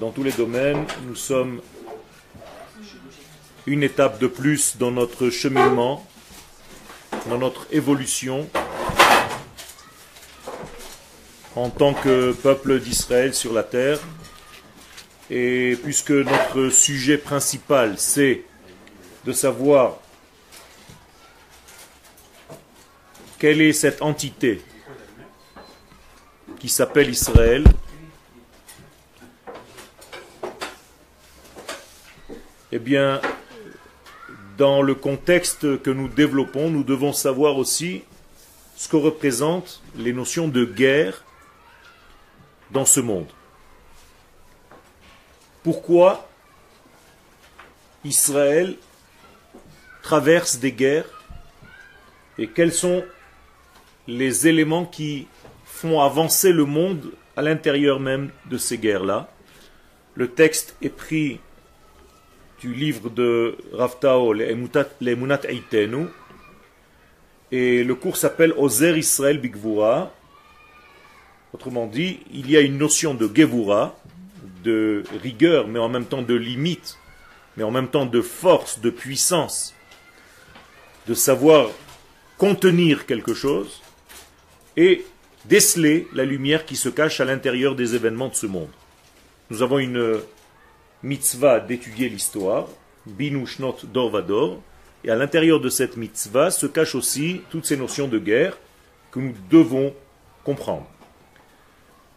Dans tous les domaines, nous sommes une étape de plus dans notre cheminement, dans notre évolution en tant que peuple d'Israël sur la terre. Et puisque notre sujet principal, c'est de savoir quelle est cette entité qui s'appelle Israël, eh bien, dans le contexte que nous développons, nous devons savoir aussi ce que représentent les notions de guerre dans ce monde. Pourquoi Israël traverse des guerres et quels sont les éléments qui font avancer le monde à l'intérieur même de ces guerres-là. Le texte est pris du livre de Raftao, les Munat Eitenu, et le cours s'appelle Ozer Israël Bigvura. Autrement dit, il y a une notion de Gevura, de rigueur, mais en même temps de limite, mais en même temps de force, de puissance, de savoir contenir quelque chose et déceler la lumière qui se cache à l'intérieur des événements de ce monde. Nous avons une mitzvah d'étudier l'histoire, Binu Shnot Dorvador, et à l'intérieur de cette mitzvah se cachent aussi toutes ces notions de guerre que nous devons comprendre.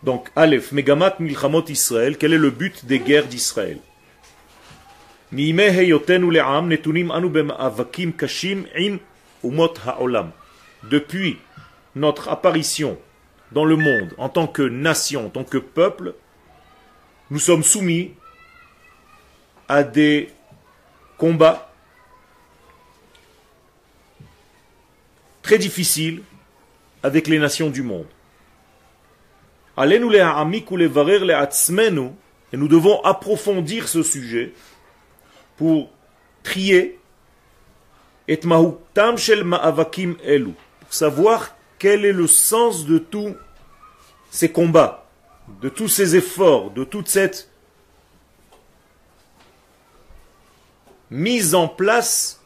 Donc, Aleph, Megamat Milchamot Israël, quel est le but des guerres d'Israël? Depuis notre apparition dans le monde en tant que nation, en tant que peuple, nous sommes soumis à des combats très difficiles avec les nations du monde. Et nous devons approfondir ce sujet pour trier et shel ma'avakim elu, pour savoir quel est le sens de tous ces combats, de tous ces efforts, de toute cette mise en place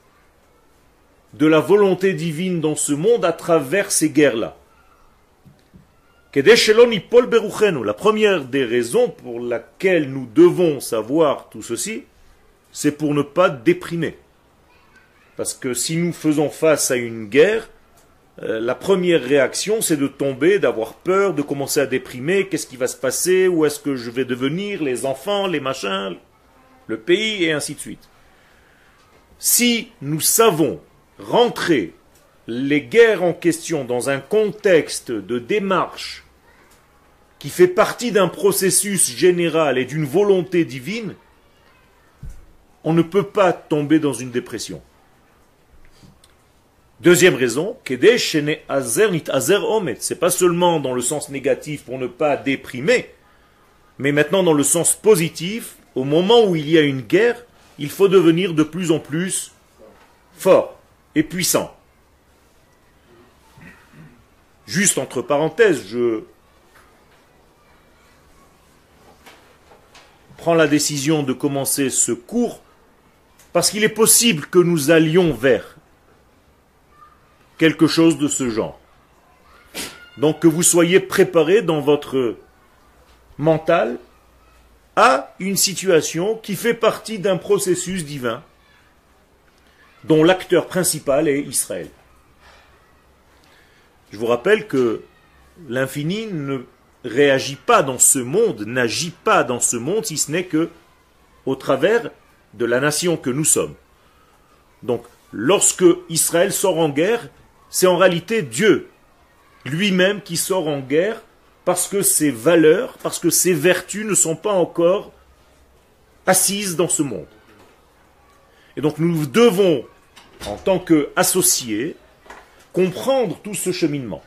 de la volonté divine dans ce monde à travers ces guerres-là? La première des raisons pour laquelle nous devons savoir tout ceci, c'est pour ne pas déprimer. Parce que si nous faisons face à une guerre, euh, la première réaction, c'est de tomber, d'avoir peur, de commencer à déprimer, qu'est-ce qui va se passer, où est-ce que je vais devenir, les enfants, les machins, le pays, et ainsi de suite. Si nous savons rentrer les guerres en question dans un contexte de démarche qui fait partie d'un processus général et d'une volonté divine, on ne peut pas tomber dans une dépression. Deuxième raison, c'est pas seulement dans le sens négatif pour ne pas déprimer, mais maintenant dans le sens positif, au moment où il y a une guerre, il faut devenir de plus en plus fort et puissant. Juste entre parenthèses, je prend la décision de commencer ce cours parce qu'il est possible que nous allions vers quelque chose de ce genre. Donc que vous soyez préparés dans votre mental à une situation qui fait partie d'un processus divin dont l'acteur principal est Israël. Je vous rappelle que l'infini ne réagit pas dans ce monde, n'agit pas dans ce monde, si ce n'est que au travers de la nation que nous sommes. Donc, lorsque Israël sort en guerre, c'est en réalité Dieu lui-même qui sort en guerre parce que ses valeurs, parce que ses vertus ne sont pas encore assises dans ce monde. Et donc nous devons, en tant qu'associés, comprendre tout ce cheminement.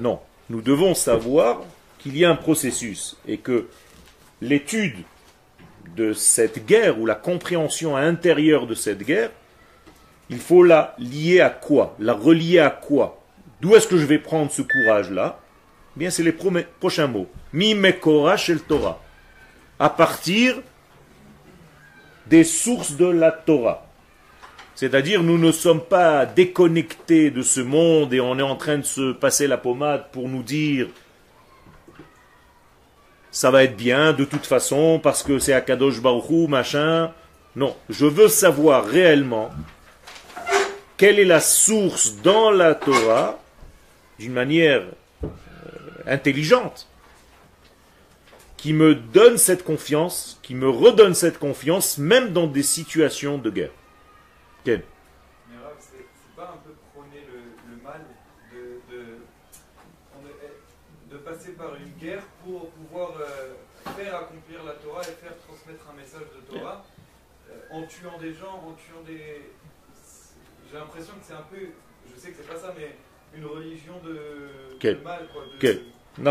Non, nous devons savoir qu'il y a un processus et que l'étude de cette guerre ou la compréhension à l'intérieur de cette guerre, il faut la lier à quoi? La relier à quoi? D'où est-ce que je vais prendre ce courage-là? Eh Bien, c'est les prochains mots. Mi mekora shel Torah. À partir des sources de la Torah. C'est-à-dire, nous ne sommes pas déconnectés de ce monde et on est en train de se passer la pommade pour nous dire ça va être bien de toute façon parce que c'est Akadosh Baruchou, machin. Non, je veux savoir réellement quelle est la source dans la Torah d'une manière euh, intelligente qui me donne cette confiance, qui me redonne cette confiance, même dans des situations de guerre. Quel Mais c'est un peu le, mal de, passer par une guerre pouvoir euh, faire accomplir la Torah et faire transmettre un message de Torah euh, en tuant des gens, en tuant des. J'ai l'impression que c'est un peu, je sais que c'est pas ça, mais une religion de, mal.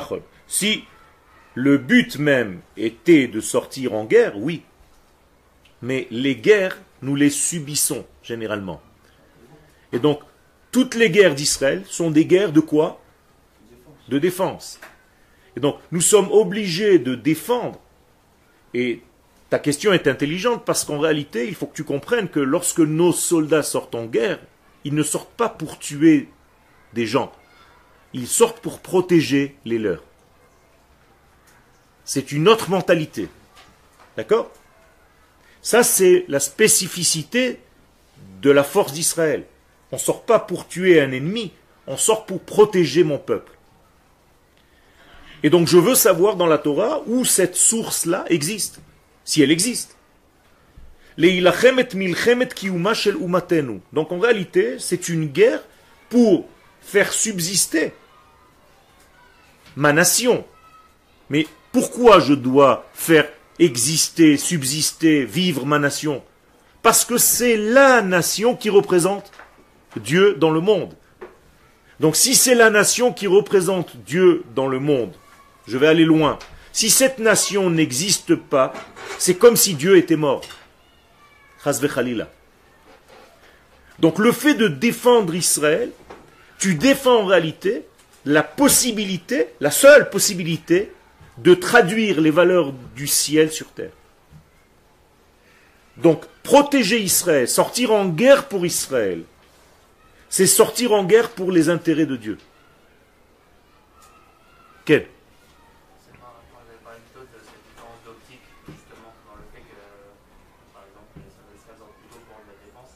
Quoi, Si le but même était de sortir en guerre, oui. Mais les guerres, nous les subissons généralement. Et donc, toutes les guerres d'Israël sont des guerres de quoi? De défense. Et donc, nous sommes obligés de défendre. Et ta question est intelligente parce qu'en réalité, il faut que tu comprennes que lorsque nos soldats sortent en guerre, ils ne sortent pas pour tuer des gens. Ils sortent pour protéger les leurs. C'est une autre mentalité. D'accord? Ça, c'est la spécificité de la force d'Israël. On ne sort pas pour tuer un ennemi, on sort pour protéger mon peuple. Et donc je veux savoir dans la Torah où cette source-là existe, si elle existe. Donc en réalité, c'est une guerre pour faire subsister ma nation. Mais pourquoi je dois faire exister, subsister, vivre ma nation? Parce que c'est la nation qui représente Dieu dans le monde. Donc si c'est la nation qui représente Dieu dans le monde, je vais aller loin. Si cette nation n'existe pas, c'est comme si Dieu était mort. Donc le fait de défendre Israël, tu défends en réalité la possibilité, la seule possibilité, de traduire les valeurs du ciel sur terre. Donc, protéger Israël, sortir en guerre pour Israël, c'est sortir en guerre pour les intérêts de Dieu. Quel?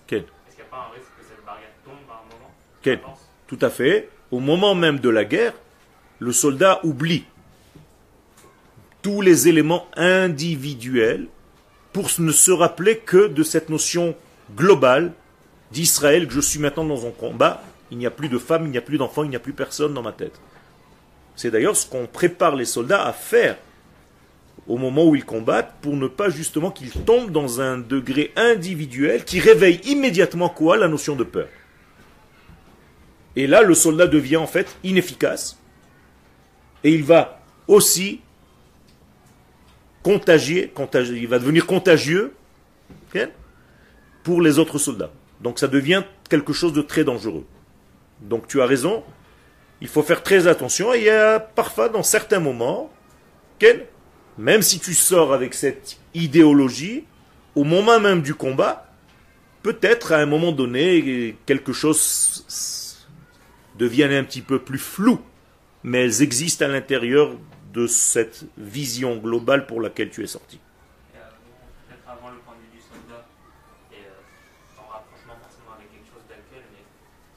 Est-ce qu'il n'y a pas un risque que cette barrière tombe à un moment Quel tout à fait. Au moment même de la guerre, le soldat oublie tous les éléments individuels pour ne se rappeler que de cette notion globale d'Israël, que je suis maintenant dans un combat, il n'y a plus de femmes, il n'y a plus d'enfants, il n'y a plus personne dans ma tête. C'est d'ailleurs ce qu'on prépare les soldats à faire au moment où ils combattent pour ne pas justement qu'ils tombent dans un degré individuel qui réveille immédiatement quoi La notion de peur. Et là, le soldat devient en fait inefficace. Et il va aussi contagier, contagier il va devenir contagieux pour les autres soldats. Donc ça devient quelque chose de très dangereux. Donc tu as raison, il faut faire très attention. Et il y a parfois, dans certains moments, même si tu sors avec cette idéologie, au moment même du combat, peut-être à un moment donné, quelque chose deviennent un petit peu plus floues, mais elles existent à l'intérieur de cette vision globale pour laquelle tu es sorti. Peut-être avant le point de vue du soldat, et euh, en rapprochement forcément avec quelque chose d'actuel, mais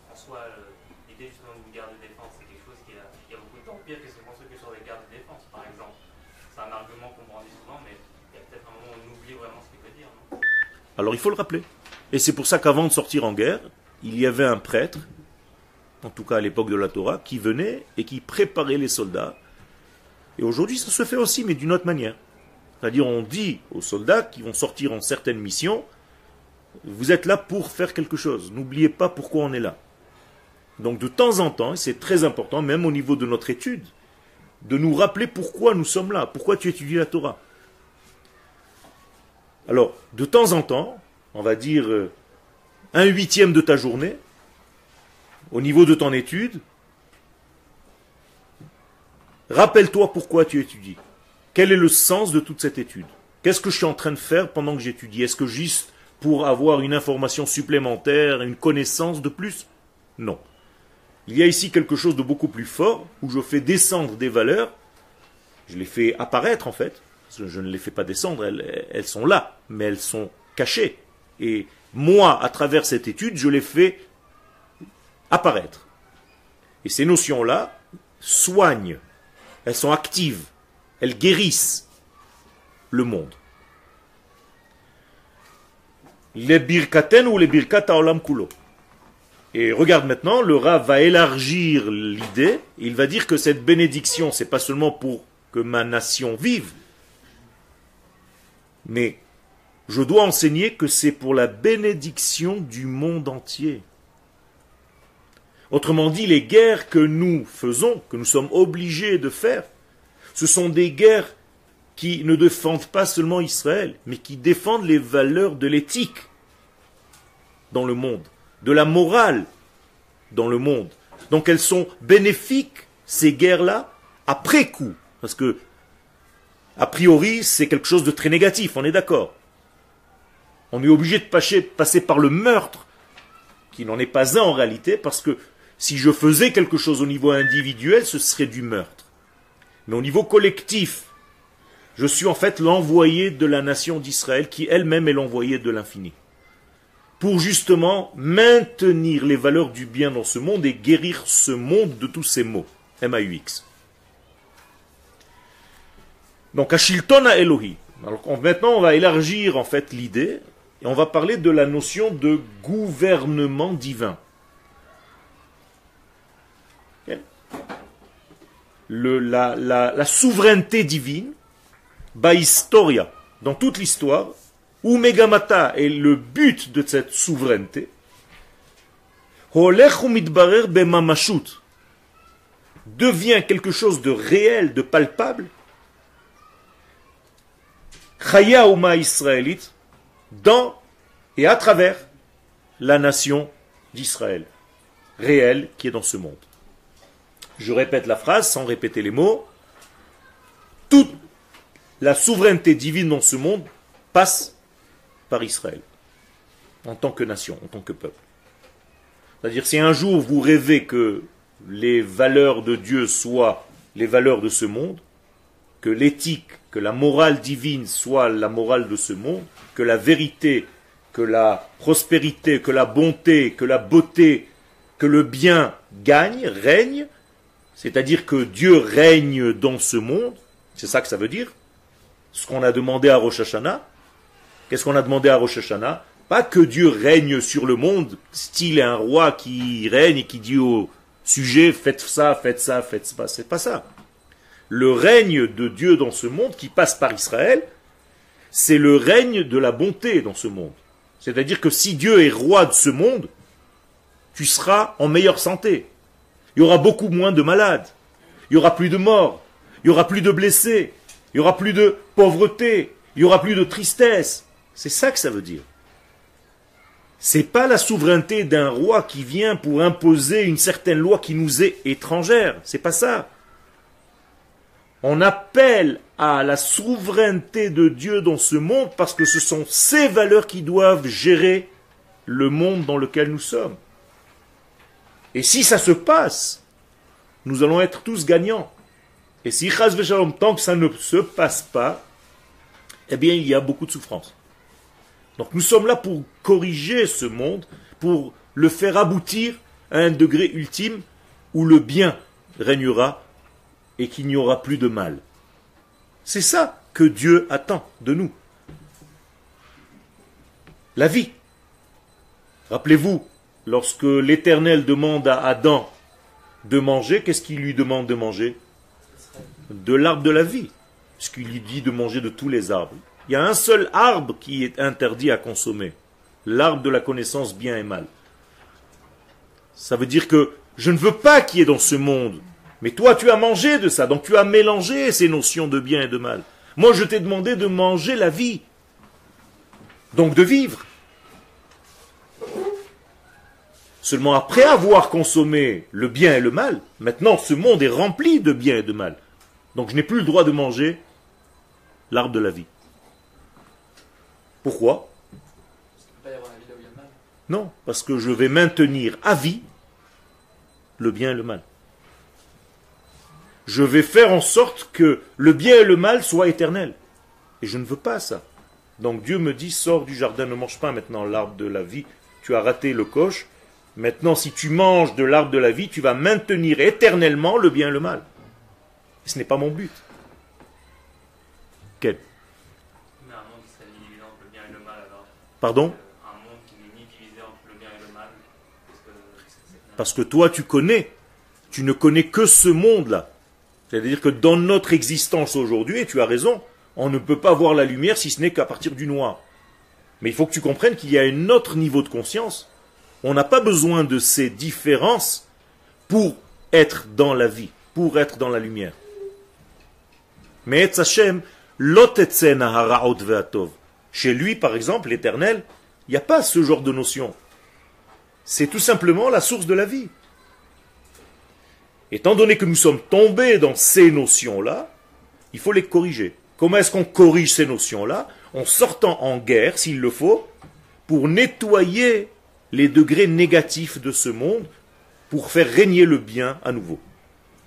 en soi, euh, l'idée justement d'une guerre de défense, c'est quelque chose qui a, qui a beaucoup de temps pire que se construit que sur des guerres de défense, par exemple. C'est un argument qu'on brandit souvent, mais il y a peut-être un moment où on oublie vraiment ce qu'il veut dire. Non Alors il faut le rappeler. Et c'est pour ça qu'avant de sortir en guerre, il y avait un prêtre en tout cas à l'époque de la Torah, qui venait et qui préparait les soldats. Et aujourd'hui, ça se fait aussi, mais d'une autre manière. C'est-à-dire, on dit aux soldats qui vont sortir en certaines missions, vous êtes là pour faire quelque chose. N'oubliez pas pourquoi on est là. Donc de temps en temps, et c'est très important, même au niveau de notre étude, de nous rappeler pourquoi nous sommes là, pourquoi tu étudies la Torah. Alors, de temps en temps, on va dire euh, un huitième de ta journée, au niveau de ton étude, rappelle-toi pourquoi tu étudies. Quel est le sens de toute cette étude? Qu'est-ce que je suis en train de faire pendant que j'étudie? Est-ce que juste pour avoir une information supplémentaire, une connaissance de plus? Non. Il y a ici quelque chose de beaucoup plus fort, où je fais descendre des valeurs, je les fais apparaître en fait, je ne les fais pas descendre, elles, sont là, mais elles sont cachées. Et moi, à travers cette étude, je les fais apparaître. Et ces notions-là soignent, elles sont actives, elles guérissent le monde. Les birkaten ou les birkata olam kulo. Et regarde maintenant, le Rav va élargir l'idée. Il va dire que cette bénédiction, c'est pas seulement pour que ma nation vive, mais je dois enseigner que c'est pour la bénédiction du monde entier. Autrement dit, les guerres que nous faisons, que nous sommes obligés de faire, ce sont des guerres qui ne défendent pas seulement Israël, mais qui défendent les valeurs de l'éthique dans le monde, de la morale dans le monde. Donc elles sont bénéfiques, ces guerres-là, après coup. Parce que, a priori, c'est quelque chose de très négatif, on est d'accord. On est obligé de passer, par le meurtre, qui n'en est pas un en réalité, parce que si je faisais quelque chose au niveau individuel, ce serait du meurtre. Mais au niveau collectif, je suis en fait l'envoyé de la nation d'Israël qui elle-même est l'envoyé de l'infini. Pour justement maintenir les valeurs du bien dans ce monde et guérir ce monde de tous ces maux. M-A-U-X. Donc, Ashilton à Elohi. Alors, maintenant, on va élargir en fait l'idée et on va parler de la notion de gouvernement divin. Le, la, la, souveraineté divine historia, dans toute l'histoire, où Megamata est le but de cette souveraineté, devient quelque chose de réel, de palpable, Chaya Uma israélite, dans et à travers la nation d'Israël, réelle qui est dans ce monde. Je répète la phrase sans répéter les mots. Toute la souveraineté divine dans ce monde passe par Israël, en tant que nation, en tant que peuple. C'est-à-dire si un jour vous rêvez que les valeurs de Dieu soient les valeurs de ce monde, que l'éthique, que la morale divine soit la morale de ce monde, que la vérité, que la prospérité, que la bonté, que la beauté, que le bien gagne, règne, c'est-à-dire que Dieu règne dans ce monde, c'est ça que ça veut dire, ce qu'on a demandé à Rosh Hashanah. Qu'est-ce qu'on a demandé à Rosh Hashanah? Pas que Dieu règne sur le monde, style un roi qui règne et qui dit au sujet faites ça, faites ça, faites ça. C'est pas ça. Le règne de Dieu dans ce monde qui passe par Israël, c'est le règne de la bonté dans ce monde. C'est-à-dire que si Dieu est roi de ce monde, tu seras en meilleure santé. Il y aura beaucoup moins de malades. Il y aura plus de morts. Il y aura plus de blessés. Il n'y aura plus de pauvreté, il n'y aura plus de tristesse. C'est ça que ça veut dire. C'est pas la souveraineté d'un roi qui vient pour imposer une certaine loi qui nous est étrangère. C'est pas ça. On appelle à la souveraineté de Dieu dans ce monde parce que ce sont ces valeurs qui doivent gérer le monde dans lequel nous sommes. Et si ça se passe, nous allons être tous gagnants. Et si tant que ça ne se passe pas, eh bien, il y a beaucoup de souffrance. Donc nous sommes là pour corriger ce monde, pour le faire aboutir à un degré ultime où le bien régnera et qu'il n'y aura plus de mal. C'est ça que Dieu attend de nous. La vie. Rappelez-vous, lorsque l'Éternel demande à Adam de manger, qu'est-ce qu'il lui demande de manger? De l'arbre de la vie, puisqu'il lui dit de manger de tous les arbres. Il y a un seul arbre qui est interdit à consommer, l'arbre de la connaissance bien et mal. Ça veut dire que je ne veux pas qu'il y ait dans ce monde Mais toi, tu as mangé de ça, donc tu as mélangé ces notions de bien et de mal. Moi, je t'ai demandé de manger la vie. Donc de vivre. Seulement après avoir consommé le bien et le mal, maintenant ce monde est rempli de bien et de mal. Donc je n'ai plus le droit de manger l'arbre de la vie. Pourquoi? Non, parce que je vais maintenir à vie le bien et le mal. Je vais faire en sorte que le bien et le mal soient éternels. Et je ne veux pas ça. Donc Dieu me dit, sors du jardin, ne mange pas maintenant l'arbre de la vie. Tu as raté le coche, Maintenant, si tu manges de l'arbre de la vie, tu vas maintenir éternellement le bien et le mal. ce n'est pas mon but. Quel Mais un monde qui serait ni divisé entre le bien et le mal alors Pardon Un monde qui n'est ni divisé entre le bien et le mal. Parce que, Parce que toi, tu connais. Tu ne connais que ce monde-là. C'est-à-dire que dans notre existence aujourd'hui, et tu as raison, on ne peut pas voir la lumière si ce n'est qu'à partir du noir. Mais il faut que tu comprennes qu'il y a un autre niveau de conscience on n'a pas besoin de ces différences pour être dans la vie, pour être dans la lumière. Mais chez lui, par exemple, l'éternel, il n'y a pas ce genre de notion. C'est tout simplement la source de la vie. Étant donné que nous sommes tombés dans ces notions-là, il faut les corriger. Comment est-ce qu'on corrige ces notions-là En sortant en guerre, s'il le faut, pour nettoyer les degrés négatifs de ce monde pour faire régner le bien à nouveau.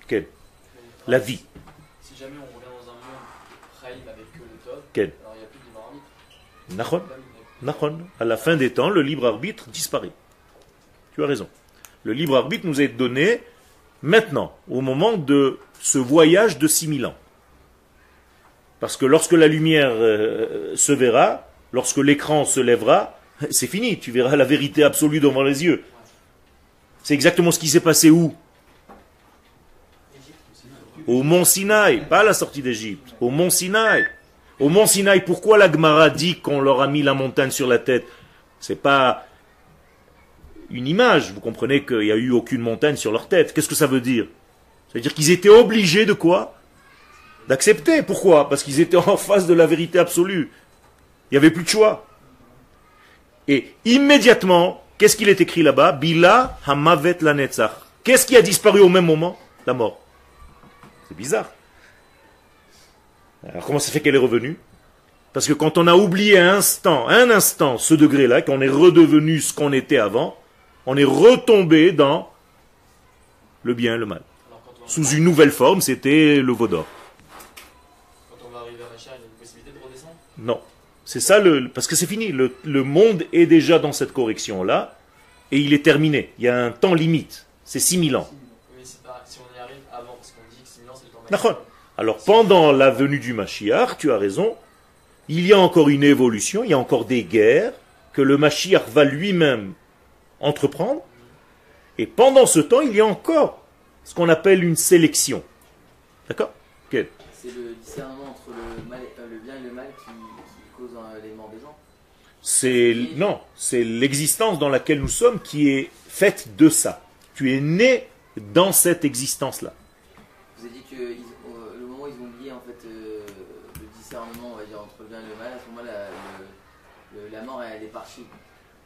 Quel La vie. Si jamais on revient dans un monde avec que le top, Quel alors il n'y a plus de libre arbitre. À la fin des temps, le libre arbitre disparaît. Tu as raison. Le libre arbitre nous est donné maintenant, au moment de ce voyage de 6000 ans. Parce que lorsque la lumière euh, se verra, lorsque l'écran se lèvera, c'est fini, tu verras la vérité absolue devant les yeux. C'est exactement ce qui s'est passé où? Au mont Sinaï, pas à la sortie d'Égypte, au mont Sinaï. Au mont Sinaï, pourquoi la Gemara dit qu'on leur a mis la montagne sur la tête? C'est pas une image, vous comprenez qu'il n'y a eu aucune montagne sur leur tête. Qu'est-ce que ça veut dire? Ça veut dire qu'ils étaient obligés de quoi? D'accepter. Pourquoi? Parce qu'ils étaient en face de la vérité absolue. Il n'y avait plus de choix. Et immédiatement, qu'est-ce qu'il est écrit là-bas? Bila hamavet la Qu'est-ce qui a disparu au même moment? La mort. C'est bizarre. Alors comment ça fait qu'elle est revenue? Parce que quand on a oublié un instant, un instant, ce degré-là, qu'on est redevenu ce qu'on était avant, on est retombé dans le bien et le mal. Sous une nouvelle forme, c'était le vaudor. Quand on va arriver à il y a une possibilité de redescendre? Non. C'est ça le. Parce que c'est fini. Le, monde est déjà dans cette correction-là. Et il est terminé. Il y a un temps limite. C'est 6000 ans. Mais si on y arrive avant, parce qu'on dit que 6000 ans c'est le temps maximum. Alors pendant la venue du Mashiach, tu as raison, il y a encore une évolution, il y a encore des guerres que le Mashiach va lui-même entreprendre. Et pendant ce temps, il y a encore ce qu'on appelle une sélection. D'accord C'est le discernement entre le, mal, euh, le bien et le mal qui c'est non, c'est l'existence dans laquelle nous sommes qui est faite de ça. Tu es né dans cette existence-là. Vous avez dit que le moment où ils ont oublié en fait euh, le discernement, on va dire entre le bien et le mal, à ce moment-là, la mort elle est partie.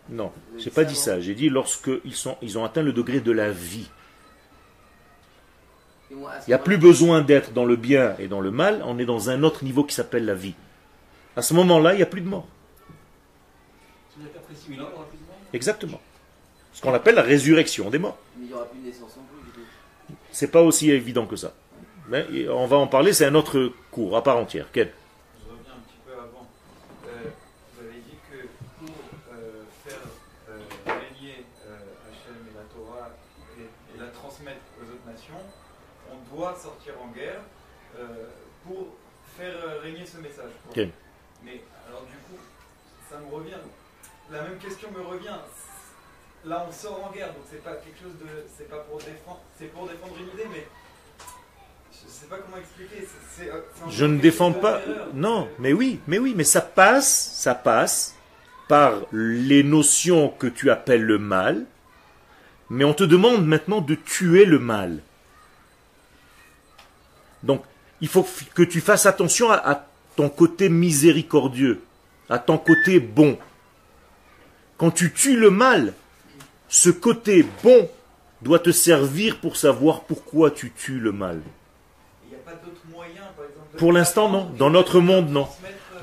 Non, j'ai pas dit ça. J'ai dit lorsque ils sont, ils ont atteint le degré de la vie. Il n'y a plus besoin d'être dans le bien et dans le mal. On est dans un autre niveau qui s'appelle la vie. À ce moment-là, il n'y a plus de mort. Exactement. Ce qu'on appelle la résurrection des morts. Mais il n'y aura plus de naissance C'est pas aussi évident que ça. Mais on va en parler, c'est un autre cours à part entière. Quel Je reviens un petit peu avant. Euh, vous avez dit que pour euh, faire euh, régner Hachem et la Torah et, la transmettre aux autres nations, doit sortir en guerre pour faire régner ce message. Mais alors du coup, ça me revient la même question me revient. Là, on sort en guerre, donc c'est pas quelque chose de, c'est pas pour défendre, c'est pour défendre une idée, mais je sais pas comment expliquer. Euh, je ne défends pas. Non, mais oui, mais oui, mais ça passe, ça passe par les notions que tu appelles le mal, mais on te demande maintenant de tuer le mal. Donc, il faut que tu fasses attention à, à ton côté miséricordieux, à ton côté bon. Quand tu tues le mal, ce côté bon doit te servir pour savoir pourquoi tu tues le mal. Il n'y a pas moyens, par exemple. Pour l'instant, non. Dans notre monde, non.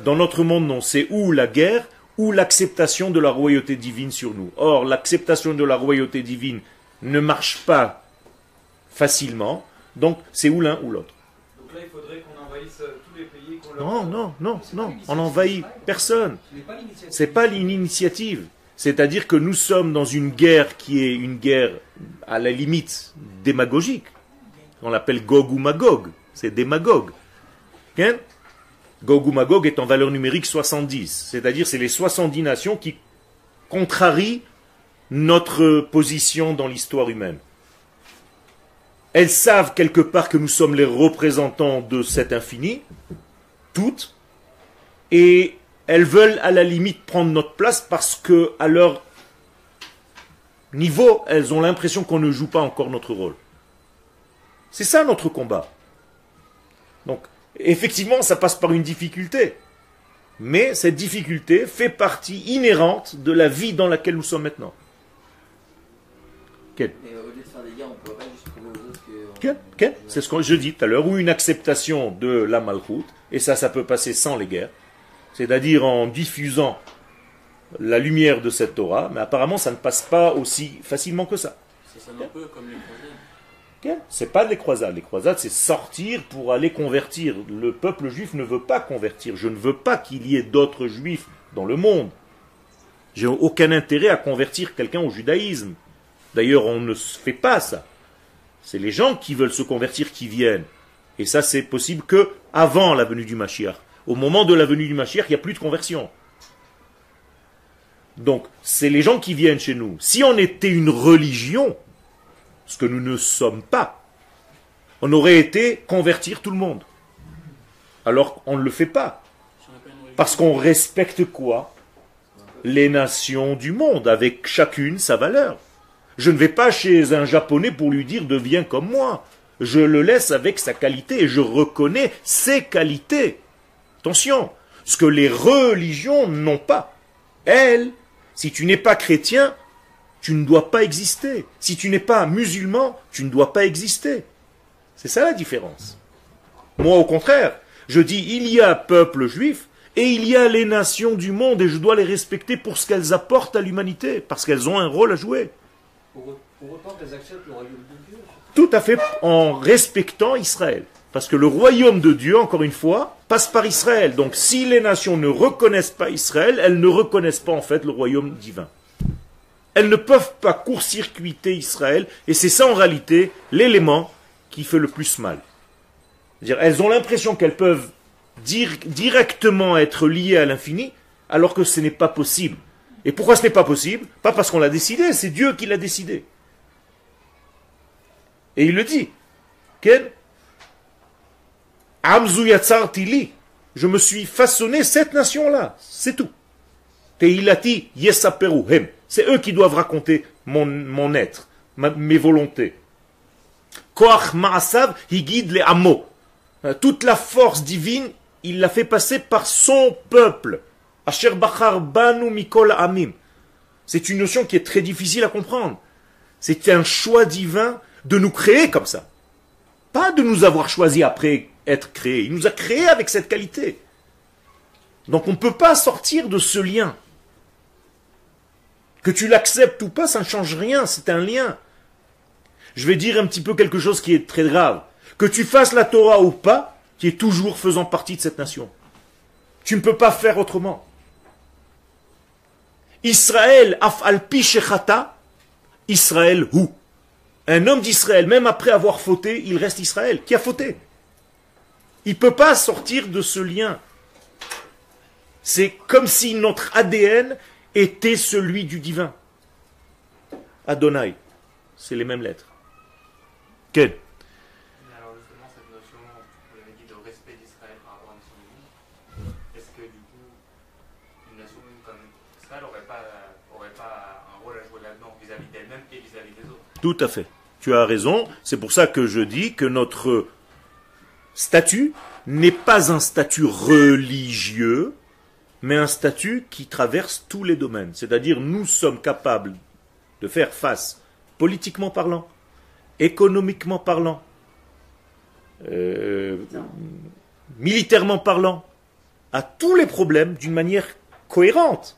Dans notre monde, non. C'est ou la guerre ou l'acceptation de la royauté divine sur nous. Or, l'acceptation de la royauté divine ne marche pas facilement. Donc, c'est ou l'un ou l'autre. Là, il faudrait qu'on envahisse euh, tous les pays. qu'on leur- Non, non, non, non. On n'envahit personne. Ce n'est pas l'initiative. C'est pas une initiative. C'est-à-dire que nous sommes dans une guerre qui est une guerre à la limite démagogique. On l'appelle Gog ou Magog. C'est démagogue. Hein Gog ou Magog est en valeur numérique 70. C'est-à-dire c'est les 70 nations qui contrarient notre position dans l'histoire humaine. Elles savent quelque part que nous sommes les représentants de cet infini, toutes, et elles veulent à la limite prendre notre place parce que à leur niveau, elles ont l'impression qu'on ne joue pas encore notre rôle. C'est ça notre combat. Donc, effectivement, ça passe par une difficulté. Mais cette difficulté fait partie inhérente de la vie dans laquelle nous sommes maintenant. Au C'est ce que je dis tout à l'heure, ou une acceptation de la malchoute, et ça, ça peut passer sans les guerres, c'est-à-dire en diffusant la lumière de cette Torah, mais apparemment ça ne passe pas aussi facilement que ça. Ça sonne un peu comme les croisades. C'est pas les croisades. Les croisades, c'est sortir pour aller convertir. Le peuple juif ne veut pas convertir. Je ne veux pas qu'il y ait d'autres juifs dans le monde. J'ai aucun intérêt à convertir quelqu'un au judaïsme. D'ailleurs, on ne se fait pas ça. C'est les gens qui veulent se convertir qui viennent. Et ça, c'est possible que avant la venue du Mashiach. Au moment de la venue du Mashiach, il n'y a plus de conversion. Donc, c'est les gens qui viennent chez nous. Si on était une religion, ce que nous ne sommes pas, on aurait été convertir tout le monde. Alors, on ne le fait pas. Parce qu'on respecte quoi? Les nations du monde, avec chacune sa valeur. Je ne vais pas chez un japonais pour lui dire deviens comme moi. Je le laisse avec sa qualité et je reconnais ses qualités. Attention, ce que les religions n'ont pas. Elles, si tu n'es pas chrétien, tu ne dois pas exister. Si tu n'es pas musulman, tu ne dois pas exister. C'est ça la différence. Moi, au contraire, je dis il y a peuple juif et il y a les nations du monde et je dois les respecter pour ce qu'elles apportent à l'humanité, parce qu'elles ont un rôle à jouer. Pour, autant qu'elles acceptent le royaume de Dieu. Tout à fait en respectant Israël. Parce que le royaume de Dieu, encore une fois, passe par Israël. Donc si les nations ne reconnaissent pas Israël, elles ne reconnaissent pas en fait le royaume divin. Elles ne peuvent pas court-circuiter Israël, et c'est ça en réalité l'élément qui fait le plus mal. Elles ont l'impression qu'elles peuvent dir- directement être liées à l'infini, alors que ce n'est pas possible. Et pourquoi ce n'est pas possible? Pas parce qu'on l'a décidé, c'est Dieu qui l'a décidé. Et il le dit. Je me suis façonné cette nation-là. C'est tout. Teilati yesaperu. C'est eux qui doivent raconter mon, être, mes volontés. Koach ma'asav higid le amo. Euh, Toute la force divine, il l'a fait passer par son peuple. Asher bachar banu mikol amim. C'est une notion qui est très difficile à comprendre. C'est un choix divin de nous créer comme ça. Pas de nous avoir choisi après être créés. Il nous a créés avec cette qualité. Donc on ne peut pas sortir de ce lien. Que tu l'acceptes ou pas, ça ne change rien, c'est un lien. Je vais dire un petit peu quelque chose qui est très grave. Que tu fasses la Torah ou pas, tu es toujours faisant partie de cette nation. Tu ne peux pas faire autrement. Israël, af shechata, Israël hu. Un homme d'Israël, même après avoir fauté, il reste Israël. Qui a fauté? Il ne peut pas sortir de ce lien. C'est comme si notre ADN était celui du divin. Adonai. C'est les mêmes lettres Mais alors justement, cette notion, vous l'avez dit, de respect d'Israël par rapport à une nation du monde, est-ce que du coup, une nation comme Israël n'aurait pas, aurait pas un rôle à jouer là-dedans vis-à-vis d'elle-même et vis-à-vis des autres Tout à fait. Tu as raison. C'est pour ça que je dis que notre statut n'est pas un statut religieux, mais un statut qui traverse tous les domaines. C'est-à-dire nous sommes capables de faire face, politiquement parlant, économiquement parlant, euh, militairement parlant, à tous les problèmes d'une manière cohérente.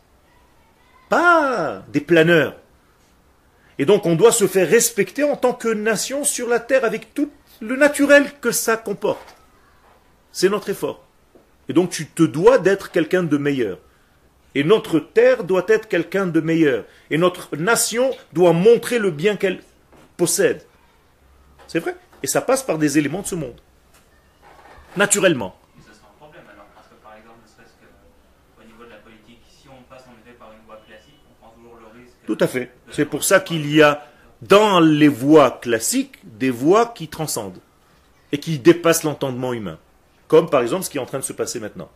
Pas des planeurs. Et donc on doit se faire respecter en tant que nation sur la terre avec tout le naturel que ça comporte. C'est notre effort. Et donc tu te dois d'être quelqu'un de meilleur. Et notre terre doit être quelqu'un de meilleur. Et notre nation doit montrer le bien qu'elle possède. C'est vrai? Et ça passe par des éléments de ce monde. Naturellement. Tout à fait. C'est pour ça qu'il y a dans les voies classiques des voies qui transcendent et qui dépassent l'entendement humain. Comme par exemple ce qui est en train de se passer maintenant.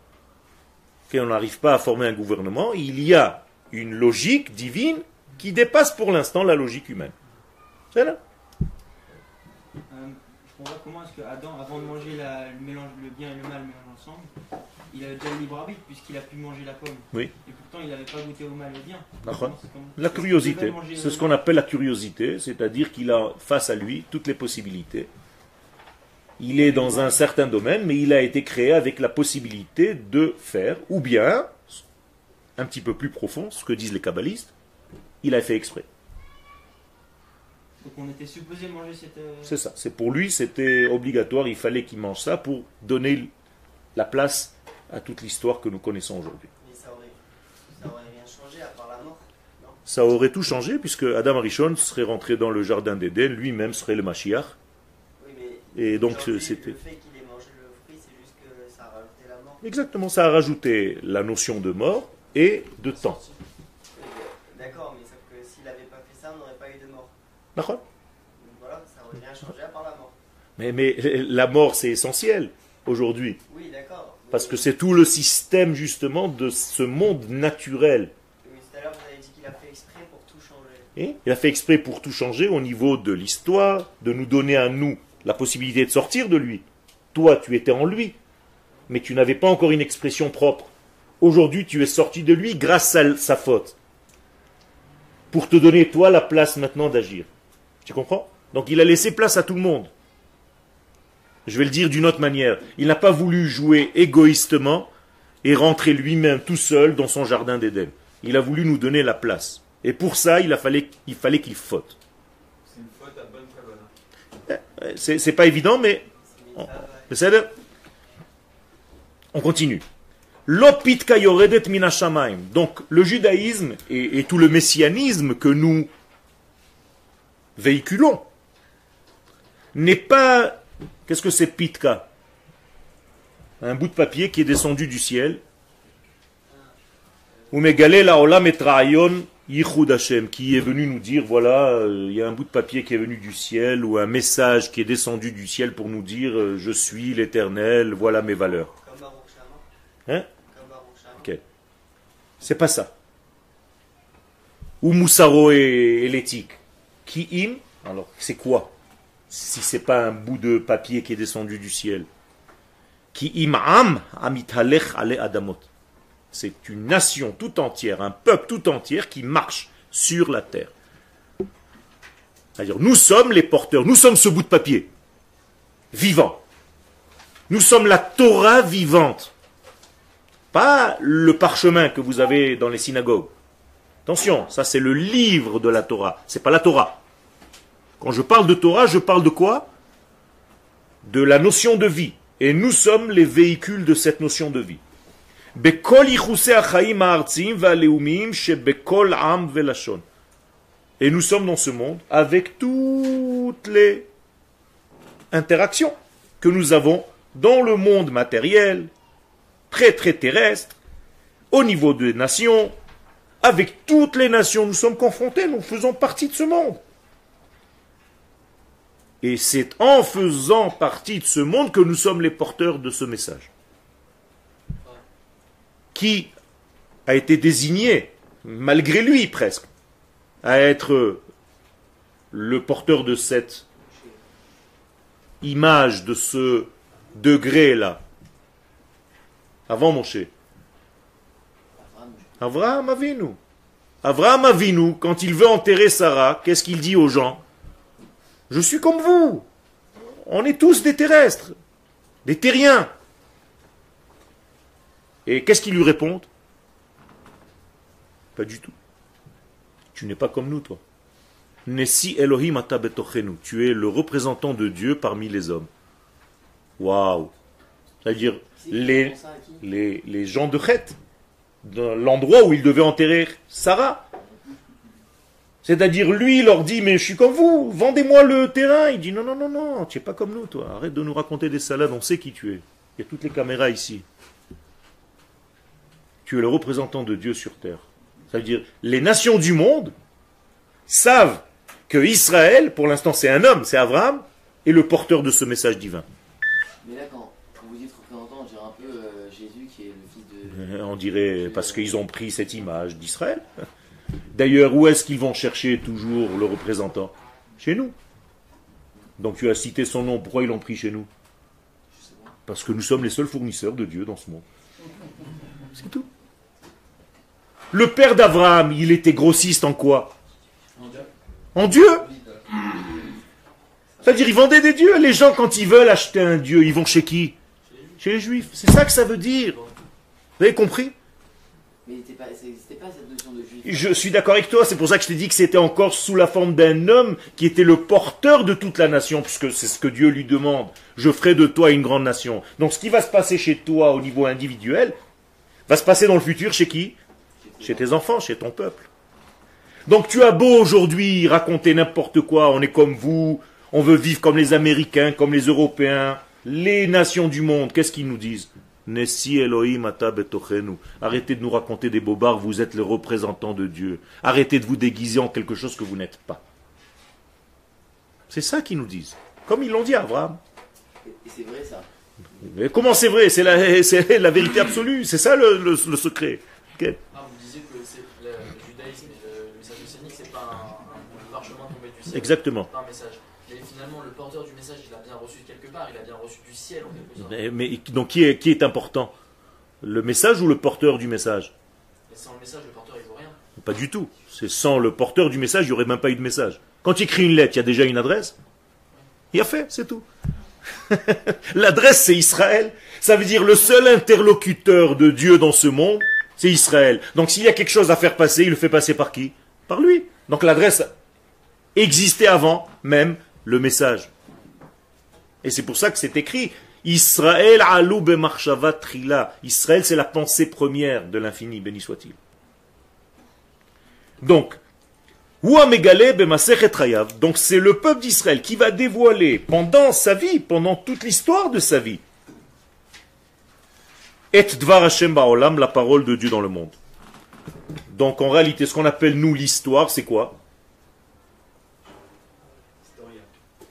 Quand on n'arrive pas à former un gouvernement, il y a une logique divine qui dépasse pour l'instant la logique humaine. C'est là. Euh, je comprends comment est-ce que Adam, avant de manger le, bien et le mal mélangés ensemble, il avait déjà le libre arbitre puisqu'il a pu manger la pomme. Oui. Et pourtant, il n'avait pas goûté au mal et au bien. La curiosité, c'est ce qu'on appelle la curiosité, c'est-à-dire qu'il a face à lui toutes les possibilités. Il est dans un certain domaine, mais il a été créé avec la possibilité de faire, ou bien, un petit peu plus profond, ce que disent les kabbalistes, il a fait exprès. Donc on était supposé manger cette. euh, C'est ça. C'est pour lui, c'était obligatoire. Il fallait qu'il mange ça pour donner la place à toute l'histoire que nous connaissons aujourd'hui. Ça aurait, ça aurait rien changé à part la mort. Ça aurait tout changé puisque Adam Arishon serait rentré dans le jardin d'Éden, lui-même serait le Mashiach. Oui, mais Et donc c'était exactement ça a rajouté la notion de mort et de temps. Mais- D'accord, mais sauf que s'il n'avait pas fait ça, on n'aurait pas eu de mort. D'accord voilà, ça aurait rien changé à part la mort. Mais, mais la mort c'est essentiel aujourd'hui Oui, d'accord. Parce Mais- que c'est tout le système justement de ce monde naturel. Oui, tout à l'heure, vous avez dit qu'il a fait exprès pour tout changer. Et il a fait exprès pour tout changer au niveau de l'histoire, de nous donner à nous la possibilité de sortir de lui. Toi, tu étais en lui, mais tu n'avais pas encore une expression propre. Aujourd'hui, tu es sorti de lui grâce à sa faute. Pour te donner, toi, la place maintenant d'agir. Tu comprends? Donc il a laissé place à tout le monde je vais le dire d'une autre manière, il n'a pas voulu jouer égoïstement et rentrer lui-même tout seul dans son jardin d'Éden. Il a voulu nous donner la place. Et pour ça, il, fallait, qu'il faute. C'est une faute à bonne hein. euh, C'est pas évident, mais. On continue. Donc, le judaïsme et tout le messianisme que nous véhiculons n'est pas Qu'est-ce que c'est pitka? Un bout de papier qui est descendu du ciel. Ou la olam yichud Hashem, qui est venu nous dire, voilà, euh, il y a un bout de papier qui est venu du ciel, ou un message qui est descendu du ciel pour nous dire, euh, je suis l'éternel, voilà mes valeurs. Hein? Ok. C'est pas ça. Ou Moussaro et, et l'éthique. Qui im? Alors, c'est quoi? Si c'est pas un bout de papier qui est descendu du ciel. Qui im am amitalech ale adamot. C'est une nation tout entière, un peuple tout entier qui marche sur la terre. C'est-à-dire, nous sommes les porteurs, nous sommes ce bout de papier, vivant. Nous sommes la Torah vivante. Pas le parchemin que vous avez dans les synagogues. Attention, ça c'est le livre de la Torah, c'est pas la Torah. Quand je parle de Torah, je parle de quoi? De la notion de vie. Et nous sommes les véhicules de cette notion de vie. Et nous sommes dans ce monde avec toutes les interactions que nous avons dans le monde matériel, très très terrestre, au niveau des nations, avec toutes les nations, nous sommes confrontés, nous faisons partie de ce monde. Et c'est en faisant partie de ce monde que nous sommes les porteurs de ce message. Qui a été désigné, malgré lui presque, à être le porteur de cette image, de ce degré là Avant Moshe. Avraham Avinu. Avraham Avinu, quand il veut enterrer Sarah, qu'est-ce qu'il dit aux gens? Je suis comme vous. On est tous des terrestres, des terriens. Et qu'est-ce qu'ils lui répondent? Pas du tout. Tu n'es pas comme nous, toi. Nessi Elohim. Tu es le représentant de Dieu parmi les hommes. Waouh C'est-à-dire les, les, les gens de Chet, l'endroit où il devait enterrer Sarah. C'est-à-dire, lui, il leur dit, mais je suis comme vous, vendez-moi le terrain. Il dit, non, non, non, non, tu n'es pas comme nous, toi. Arrête de nous raconter des salades, on sait qui tu es. Il y a toutes les caméras ici. Tu es le représentant de Dieu sur terre. C'est-à-dire, les nations du monde savent que Israël, pour l'instant c'est un homme, c'est Abraham, est le porteur de ce message divin. Mais là, quand, quand vous dites représentant, on dirait un peu euh, Jésus qui est le fils de. Euh, On dirait parce qu'ils ont pris cette image d'Israël. D'ailleurs, où est-ce qu'ils vont chercher toujours le représentant? Chez nous. Donc tu as cité son nom, pourquoi ils l'ont pris chez nous? Parce que nous sommes les seuls fournisseurs de Dieu dans ce monde. C'est tout. Le père d'Abraham, il était grossiste en quoi? En Dieu. C'est-à-dire, il vendait des dieux. Les gens, quand ils veulent acheter un dieu, ils vont chez qui? Chez les juifs. C'est ça que ça veut dire. Vous avez compris? Mais n'existait pas cette notion de. Je suis d'accord avec toi, c'est pour ça que je t'ai dit que c'était encore sous la forme d'un homme qui était le porteur de toute la nation, puisque c'est ce que Dieu lui demande. Je ferai de toi une grande nation. Donc ce qui va se passer chez toi au niveau individuel, va se passer dans le futur chez qui? Chez tes enfants, chez ton peuple. Donc tu as beau aujourd'hui raconter n'importe quoi, on est comme vous, on veut vivre comme les Américains, comme les Européens, les nations du monde, qu'est-ce qu'ils nous disent? Nessi Elohim ata betochenu. Arrêtez de nous raconter des bobards, vous êtes les représentants de Dieu. Arrêtez de vous déguiser en quelque chose que vous n'êtes pas. C'est ça qu'ils nous disent. Comme ils l'ont dit à Abraham. Et c'est vrai ça. Mais comment c'est vrai? C'est la, vérité absolue. C'est ça le, le- le secret. Ah, vous disiez que le, le judaïsme et le, le message c'est pas un, tombé du ciel. Exactement. Pas un message. Finalement, le porteur du message, il l'a bien reçu quelque part, il a bien reçu du ciel en quelque sorte. Mais, mais donc qui est, qui est important? Le message ou le porteur du message? Mais sans le message, le porteur, il vaut rien. Pas du tout. C'est sans le porteur du message, il n'y aurait même pas eu de message. Quand tu écris une lettre, il y a déjà une adresse? Il a fait, c'est tout. L'adresse, c'est Israël. Ça veut dire le seul interlocuteur de Dieu dans ce monde, c'est Israël. Donc s'il y a quelque chose à faire passer, il le fait passer par qui? Par lui. Donc l'adresse existait avant même le message. Et c'est pour ça que c'est écrit Israël alou bemarshava trila. Israël, c'est la pensée première de l'infini, béni soit-il. Donc. Donc c'est le peuple d'Israël qui va dévoiler pendant sa vie, pendant toute l'histoire de sa vie, et Dvar Hashem Ba'olam, la parole de Dieu dans le monde. Donc en réalité, ce qu'on appelle nous l'histoire, c'est quoi?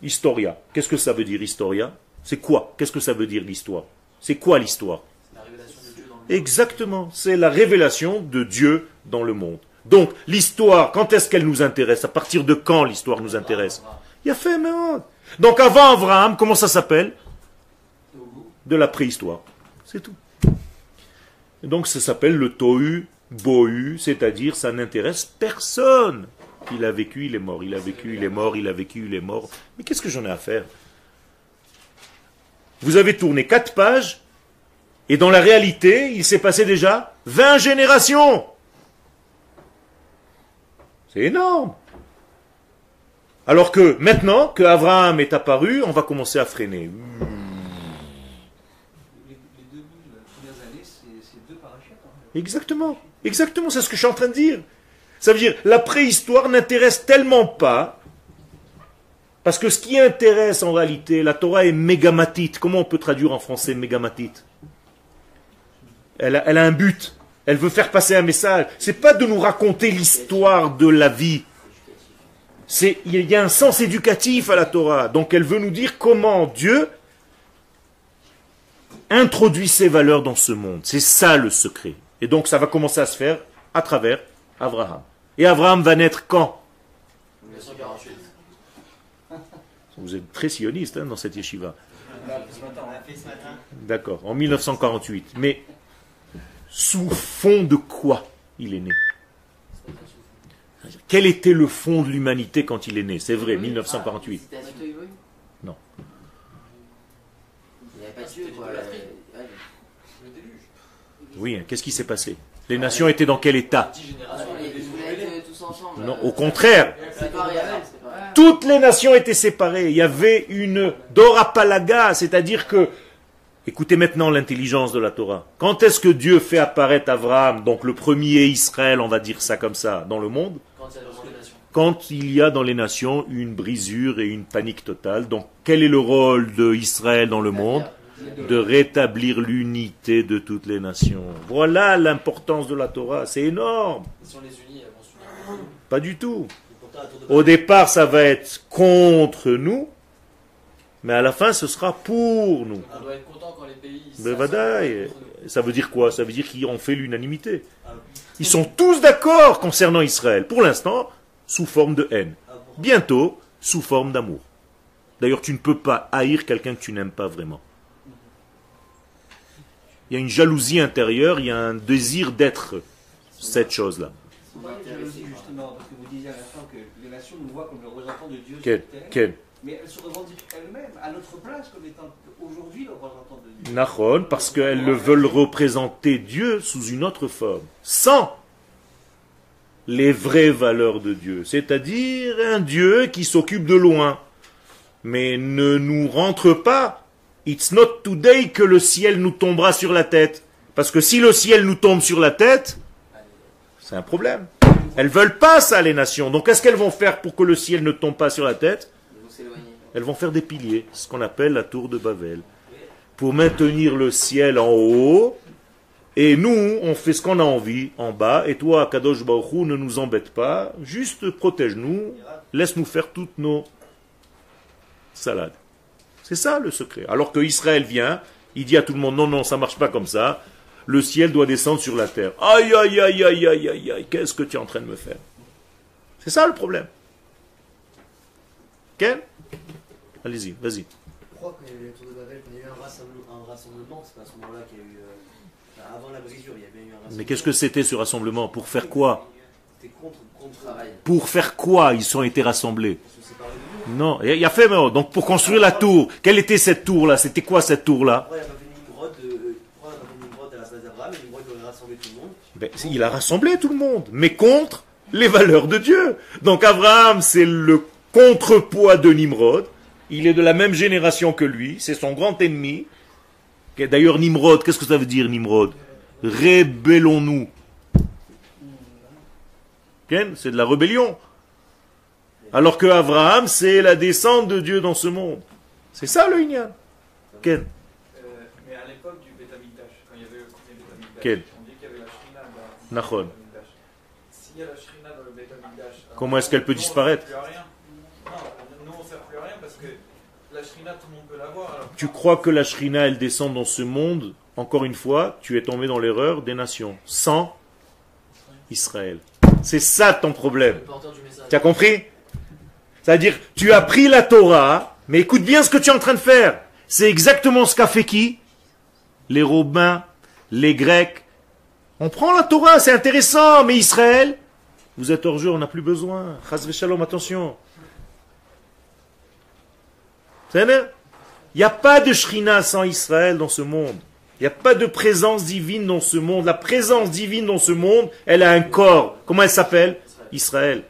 Historia. Qu'est-ce que ça veut dire historia? C'est quoi? Qu'est-ce que ça veut dire l'histoire? C'est quoi l'histoire? La révélation de Dieu dans le monde. Exactement, c'est la révélation de Dieu dans le monde. Donc l'histoire, quand est-ce qu'elle nous intéresse? À partir de quand l'histoire nous intéresse? Il y a fait, mais oh. Donc avant Abraham, comment ça s'appelle? De la préhistoire. C'est tout. Et donc ça s'appelle le Tohu Bohu, c'est-à-dire ça n'intéresse personne. Il a vécu, il est mort, il a vécu, il est mort, il a vécu, il est mort. Mais qu'est-ce que j'en ai à faire? Vous avez tourné quatre pages, et dans la réalité, il s'est passé déjà 20 générations. C'est énorme. Alors que maintenant que Abraham est apparu, on va commencer à freiner. Les, les deux mille premières années, c'est c'est deux parachutes. Exactement. Exactement, c'est ce que je suis en train de dire. Ça veut dire, la préhistoire n'intéresse tellement pas, parce que ce qui intéresse en réalité, la Torah est mégamatite. Comment on peut traduire en français mégamatite? Elle a, un but. Elle veut faire passer un message. C'est pas de nous raconter l'histoire de la vie. C'est, il y a un sens éducatif à la Torah. Donc elle veut nous dire comment Dieu introduit ses valeurs dans ce monde. C'est ça le secret. Et donc ça va commencer à se faire à travers Abraham. Et Abraham va naître quand? 1948. Vous êtes très sioniste hein, dans cette yeshiva. D'accord, en 1948. Mais sous fond de quoi il est né? Quel était le fond de l'humanité quand il est né? C'est vrai, 1948. Citation. Non. Il n'y avait pas de Dieu, C'était quoi. l'idolâtrie. ouais. Le déluge. Oui, hein, qu'est-ce qui s'est passé? Les nations étaient dans quel état euh. Non, euh, au contraire. Toutes les nations étaient séparées. Il y avait une dorapalaga, c'est-à-dire que, écoutez maintenant l'intelligence de la Torah. Quand est-ce que Dieu fait apparaître Abraham, donc le premier Israël, on va dire ça comme ça, dans le monde? Quand il y a vraiment des nations. Quand il y a dans les nations une brisure et une panique totale. Donc, quel est le rôle de Israël dans le monde? De rétablir l'unité de toutes les nations. Voilà l'importance de la Torah. C'est énorme. Pas du tout. Au départ, ça va être contre nous, mais à la fin, ce sera pour nous. On doit être content quand les pays. Mais s'assemblent vadaï. contre nous. Ça veut dire quoi? Ça veut dire qu'ils ont fait l'unanimité. Ils sont tous d'accord concernant Israël. Pour l'instant, sous forme de haine. Bientôt, sous forme d'amour. D'ailleurs, tu ne peux pas haïr quelqu'un que tu n'aimes pas vraiment. Il y a une jalousie intérieure, il y a un désir d'être cette chose-là. Justement, parce que vous disiez à la fin que les nations nous voient comme le représentant de Dieu Quel, sur terre, quel mais elles se revendiquent elles-mêmes à notre place comme étant aujourd'hui le représentant de Dieu. Nahon, parce qu'elles le veulent représenter Dieu sous une autre forme, sans les vraies valeurs de Dieu, c'est-à-dire un Dieu qui s'occupe de loin, mais ne nous rentre pas. It's not today que le ciel nous tombera sur la tête, parce que si le ciel nous tombe sur la tête, c'est un problème. Elles veulent pas ça, les nations. Donc, qu'est-ce qu'elles vont faire pour que le ciel ne tombe pas sur la tête? Elles vont faire des piliers, ce qu'on appelle la tour de Babel, pour maintenir le ciel en haut, et nous, on fait ce qu'on a envie en bas, et toi, Kadosh Baruch ne nous embête pas, juste protège-nous, laisse-nous faire toutes nos salades. C'est ça le secret. Alors que Israël vient, il dit à tout le monde, non, non, ça marche pas comme ça, le ciel doit descendre sur la terre. Aïe, aïe, aïe, aïe, aïe, aïe, aïe, qu'est-ce que tu es en train de me faire? C'est ça le problème. Quel Allez-y, vas-y. Je crois qu'il y a eu la tour de Babel, qu'il y a eu un rassemblement, un rassemblement c'est pas à ce moment-là qu'il y a eu. enfin, avant la brisure, il y avait eu un rassemblement. Mais qu'est-ce que c'était ce rassemblement? Pour faire quoi? Contre, contre. Pour faire quoi ils sont été rassemblés? Non, il a fait mais, donc pour construire la tour. Quelle était cette tour là C'était quoi cette tour là Pourquoi il n'y a pas fait Nimrod, pourquoi on n'a pas fait Nimrod à la place d'Abraham et Nimrod aurait rassemblé tout le monde Ben, Il a rassemblé tout le monde, mais contre les valeurs de Dieu. Donc Abraham, c'est le contrepoids de Nimrod. Il est de la même génération que lui, c'est son grand ennemi. D'ailleurs, Nimrod, qu'est-ce que ça veut dire Nimrod? Rébellons-nous. Ken, C'est de la rébellion. Alors que Abraham, c'est la descente de Dieu dans ce monde. C'est ça le Inyan. Ken Euh, mais à l'époque du Beth Amikdash, quand il y avait le premier Beth Amikdash, Quel? on dit qu'il y avait la Shrina dans Nachon. le Beth Amikdash. S'il y a la Shrina dans le Beth Amikdash, alors Comment est-ce qu'elle peut nous, disparaître sert plus à rien. Non, nous on sert plus à rien parce que la Shrina tout le monde peut l'avoir. alors- Tu crois que la Shrina, elle descend dans ce monde Encore une fois, tu es tombé dans l'erreur des nations. Sans Israël. C'est ça ton problème. Tu as compris? C'est-à-dire, tu as pris la Torah, mais écoute bien ce que tu es en train de faire. C'est exactement ce qu'a fait qui? Les Romains, les Grecs. On prend la Torah, c'est intéressant, mais Israël, vous êtes hors jeu, on n'a plus besoin. Chas shalom, attention. Il n'y a pas de Shrina sans Israël dans ce monde. Il n'y a pas de présence divine dans ce monde. La présence divine dans ce monde, elle a un corps. Comment elle s'appelle? Israël.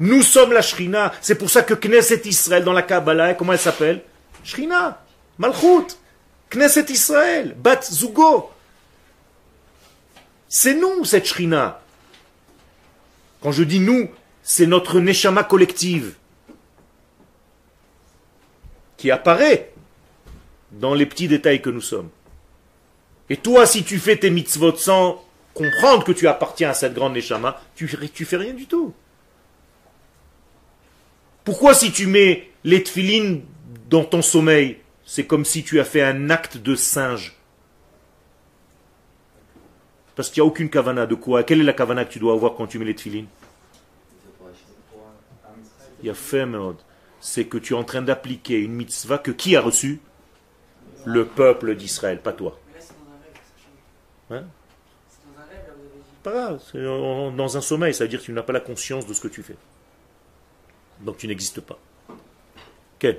Nous sommes la Shrina. C'est pour ça que Knesset Israël dans la Kabbalah, comment elle s'appelle Shrina. Malchut. Knesset Israël. Bat Zugo. C'est nous, cette Shrina. Quand je dis nous, c'est notre Neshama collective qui apparaît dans les petits détails que nous sommes. Et toi, si tu fais tes mitzvot sans comprendre que tu appartiens à cette grande Neshama, tu, tu fais rien du tout. Pourquoi si tu mets les tefilines dans ton sommeil, c'est comme si tu as fait un acte de singe Parce qu'il n'y a aucune kavana de quoi Quelle est la kavana que tu dois avoir quand tu mets les tefilines Il y a fait, c'est que tu es en train d'appliquer une mitzvah que qui a reçue Le peuple d'Israël, pas toi. Mais là, c'est dans un rêve, ça change. Hein. Pas grave, dans un sommeil, ça veut dire que tu n'as pas la conscience de ce que tu fais. Donc tu n'existes pas. Quel?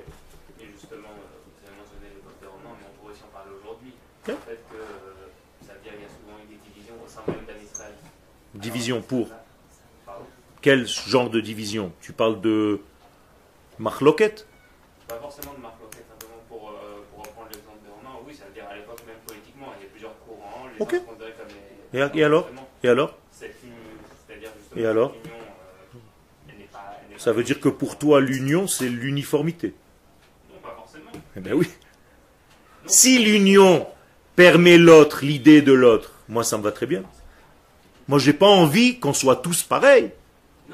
Et justement, euh, vous avez mentionné le peuple des Romains, mais on pourrait aussi en parler aujourd'hui. Le fait que euh, ça a souvent eu des divisions au sein même d'un Israël. Division pour Pardon? Quel genre de division? Tu parles de Marloquette? Pas forcément de Marc Locke, simplement pour, euh, pour reprendre l'exemple des Romains. Oui, ça veut dire à l'époque, même politiquement, il y a plusieurs courants. Les Ok. gens se considéraient comme les. Et- et alors? Et alors? c'est-à-dire justement Et alors cette union, euh, elle n'est pas. elle n'est Ça veut dire que pour toi, l'union, c'est l'uniformité. Non, pas forcément. Eh bien oui. Si l'union permet l'autre, l'idée de l'autre, moi ça me va très bien. Moi j'ai pas envie qu'on soit tous pareils,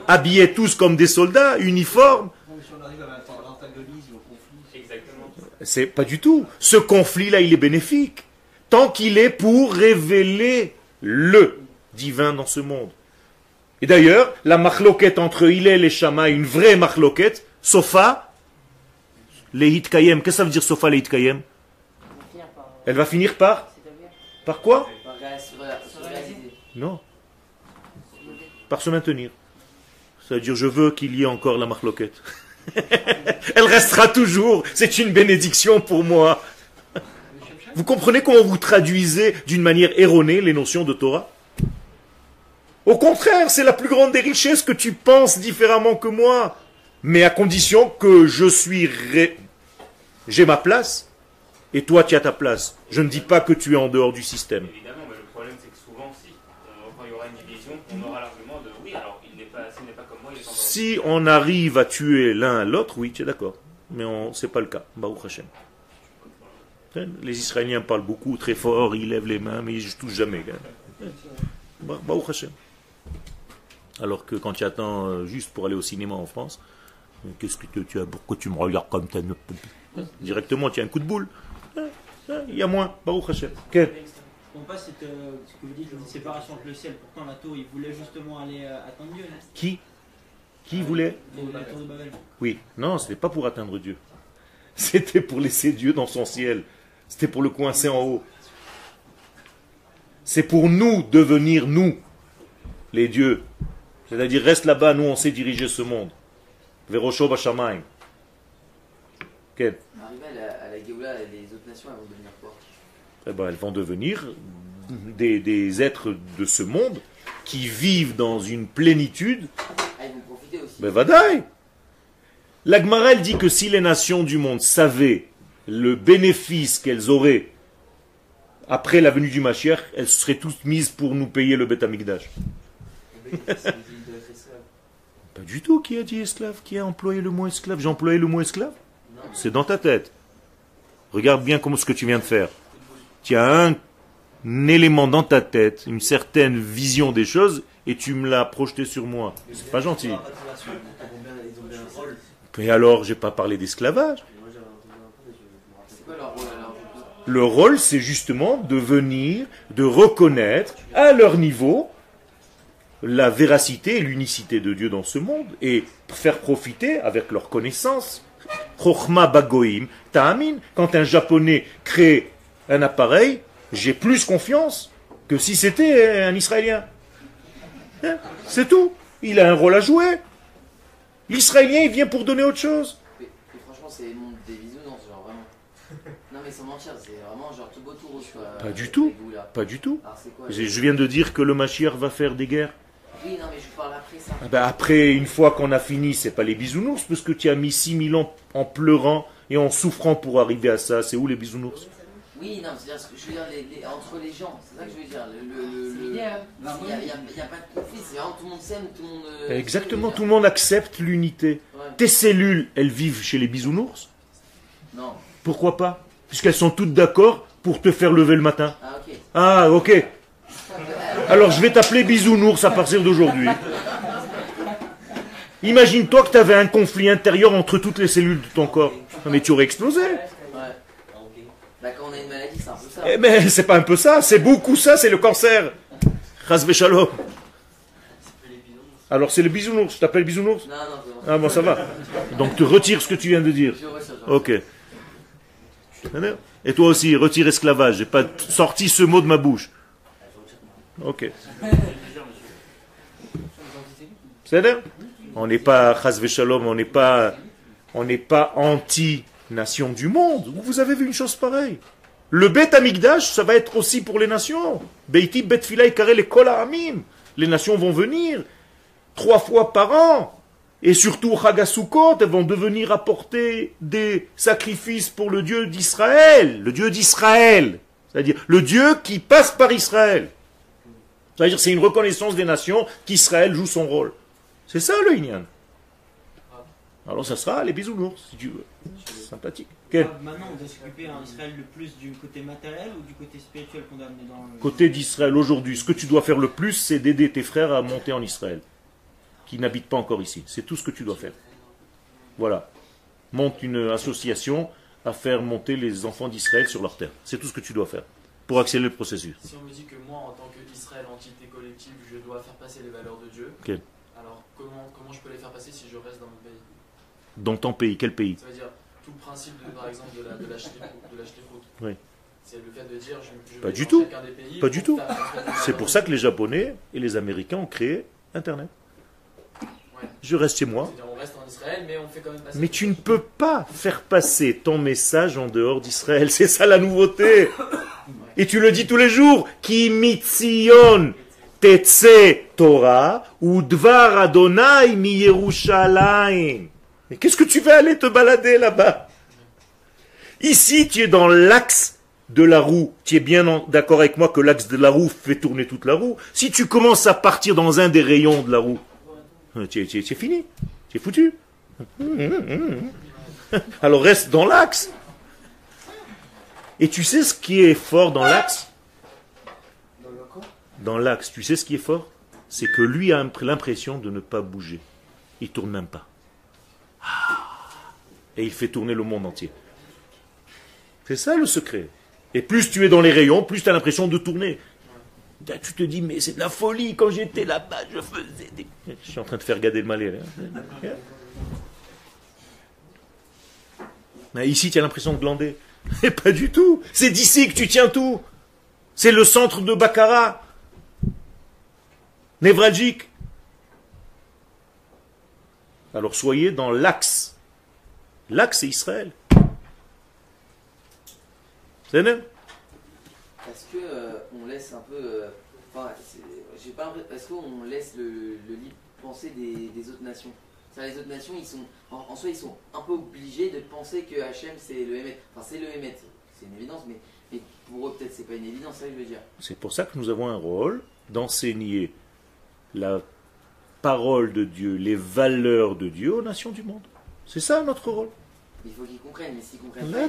habillés tous comme des soldats, uniformes. Non, mais si on arrive à l'ant- l'antagonisme, au conflit, Exactement. C'est pas du tout. Ce conflit-là, il est bénéfique. Tant qu'il est pour révéler le divin dans ce monde. Et d'ailleurs, la marloquette entre Hillel et Shama, une vraie marloquette, Sofa, les Hitkayem. Qu'est-ce que ça veut dire Sofa, les Hitkayem? Elle va finir par? Par quoi? Non. Par se maintenir. Ça veut dire je veux qu'il y ait encore la marloquette. Elle restera toujours. C'est une bénédiction pour moi. Vous comprenez comment vous traduisez d'une manière erronée les notions de Torah? Au contraire, c'est la plus grande des richesses que tu penses différemment que moi. Mais à condition que je suis... ré- J'ai ma place et toi tu as ta place. Je ne dis pas que tu es en dehors du système. Évidemment, mais le problème c'est que souvent, si, on- quand il y aura une division, on aura l'argument de oui, alors il n'est pas, n'est comme moi, il est en dehors. Si on arrive à tuer l'un à l'autre, oui, tu es d'accord. Mais on c'est pas le cas. Baruch Hashem. Les Israéliens parlent beaucoup, très fort, ils lèvent les mains, mais ils ne touchent jamais. Ba- Baruch Hashem. Alors que quand tu attends euh, juste pour aller au cinéma en France, euh, qu'est-ce que tu, tu as Pourquoi tu me regardes comme ta Directement, tu as un coup de boule. Hein, hein, Il y a moins. Baruch Hashem. On passe cette, euh, ce que vous dites, une séparation entre le ciel. Pourtant, la tour, il voulait justement aller euh, attendre Dieu. Qui? Qui voulait? La tour de Babel. Oui, non, ce n'était pas pour atteindre Dieu. C'était pour laisser Dieu dans son ciel. C'était pour le coincer en haut. C'est pour nous devenir nous, les dieux. C'est-à-dire, reste là-bas, nous on sait diriger ce monde. Verosho Bashamayim. Quel? Arrivé à la, Géoula, les autres nations, elles vont devenir quoi? Eh ben, elles vont devenir des, des êtres de ce monde qui vivent dans une plénitude Ah, ils vont profiter aussi. Ben vadaï La Gemara, elle dit que si les nations du monde savaient le bénéfice qu'elles auraient après la venue du Mashiach, elles seraient toutes mises pour nous payer le Beth Amikdash. Pas du tout. Qui a dit esclave Qui a employé le mot esclave J'ai employé le mot esclave C'est dans ta tête. Regarde bien comment ce que tu viens de faire. Tu as un, élément dans ta tête, une certaine vision des choses, et tu me l'as projeté sur moi. C'est pas gentil. Mais alors, j'ai pas parlé d'esclavage. Le rôle, c'est justement de venir, de reconnaître à leur niveau la véracité et l'unicité de Dieu dans ce monde et faire profiter avec leur connaissance. Chochma bagoim ta'amin. Quand un japonais crée un appareil, j'ai plus confiance que si c'était un israélien. Hein? C'est tout. Il a un rôle à jouer. L'israélien, il vient pour donner autre chose. Mais, mais franchement, c'est le monde des bisounours, genre vraiment. Non, mais sans mentir, c'est vraiment genre tout beau tout rose quoi. Pas du tout. Pas du tout. Je viens de dire que le Mashiach va faire des guerres. Oui, non, mais je parle après ça. Ah ben après, une fois qu'on a fini, c'est pas les bisounours, parce que tu as mis 6000 ans en pleurant et en souffrant pour arriver à ça. C'est où les bisounours? Oui, non, c'est-à-dire, ce que je veux dire, les- les- entre les gens, c'est ça que je veux dire. Le, le, C'est l'idéal. Il n'y a, pas de conflit, c'est vraiment tout le monde s'aime, tout le monde. euh, Exactement, s'aime, tout le monde accepte l'unité. Ouais. Tes cellules, elles vivent chez les bisounours? Non. Pourquoi pas? Puisqu'elles sont toutes d'accord pour te faire lever le matin. Ah, ok. Ah, ok. Alors je vais t'appeler bisounours à partir d'aujourd'hui. Imagine-toi que tu avais un conflit intérieur entre toutes les cellules de ton corps. Non, Mais tu aurais explosé. Ouais. Bah, quand on a une maladie, c'est un peu ça. Eh mais c'est pas un peu ça, c'est beaucoup ça, c'est le cancer. Alors c'est le bisounours, je t'appelle bisounours Non, non, bon. Ah bon, ça va. Donc tu retires ce que tu viens de dire. Ok. Et toi aussi, retire esclavage. J'ai pas sorti ce mot de ma bouche. Ok. On n'est pas shalom, on n'est pas, on n'est pas anti-nation du monde. Vous avez vu une chose pareille. Le Bet Amigdash, ça va être aussi pour les nations. Beiti Bet Filai les Amim. Les nations vont venir trois fois par an. Et surtout, Chagasukot, elles vont devenir apporter des sacrifices pour le Dieu d'Israël. Le Dieu d'Israël. C'est-à-dire le Dieu qui passe par Israël. C'est-à-dire c'est une reconnaissance des nations qu'Israël joue son rôle. C'est ça le Inyan. Alors ça sera les bisounours, si tu veux. Sympathique. Ah, Maintenant, on doit s'occuper en Israël le plus du côté matériel ou du côté spirituel qu'on doit amener dans le. Côté d'Israël aujourd'hui, ce que tu dois faire le plus, c'est d'aider tes frères à monter en Israël, qui n'habitent pas encore ici. C'est tout ce que tu dois faire. Voilà. Monte une association à faire monter les enfants d'Israël sur leur terre. C'est tout ce que tu dois faire pour accélérer le processus. Si on me dit que moi, en tant qu'Israël, entité collective, je dois faire passer les valeurs de Dieu, Ok. alors comment, comment je peux les faire passer si je reste dans mon pays? Dans ton pays, quel pays? Ça veut dire tout le principe, de, par exemple, de la, de la shlichut- de la shlichut. Oui. C'est le fait de dire je, je Pas du tout. des pays Pas du tout. C'est pour ça que les Japonais et les Américains ont créé Internet. Ouais. Je reste chez moi. On reste en Israël, mais on fait quand même passer. Mais tu ne peux pas faire passer ton message en dehors d'Israël. C'est ça la nouveauté. Et tu le dis tous les jours. Ki mitzion tetse Torah ou Adonai mi Yerushalayim. Mais qu'est-ce que tu vas aller te balader là-bas? Ici, tu es dans l'axe de la roue. Tu es bien en- d'accord avec moi que l'axe de la roue fait tourner toute la roue. Si tu commences à partir dans un des rayons de la roue, euh, tu es fini. Es foutu. Alors reste dans l'axe. Et tu sais ce qui est fort dans l'axe? Dans l'axe, tu sais ce qui est fort? C'est que lui a l'impression de ne pas bouger. Il tourne même pas. Ah. Et il fait tourner le monde entier. C'est ça le secret. Et plus tu es dans les rayons, plus tu as l'impression de tourner. Là, Tu te dis, mais c'est de la folie. Quand j'étais là-bas, je faisais des... Je suis en train de faire garder le malais. là. Mais ici, tu as l'impression de glander. Mais pas du tout. C'est d'ici que tu tiens tout. C'est le centre de Baccarat. Névralgique. Alors soyez dans l'axe. L'axe, c'est Israël. C'est net Est-ce que euh, on laisse un peu. euh, enfin, j'ai pas Est-ce qu'on laisse le, libre penser des, autres nations? Les autres nations, ils sont, en, en soi, ils sont un peu obligés de penser que Hachem c'est le Hémet. Enfin, c'est le Hémet, c'est une évidence, mais, mais pour eux, peut-être, c'est pas une évidence, c'est ça je veux dire. C'est pour ça que nous avons un rôle d'enseigner la parole de Dieu, les valeurs de Dieu aux nations du monde. C'est ça notre rôle. Il faut qu'ils comprennent, mais s'ils comprennent pas.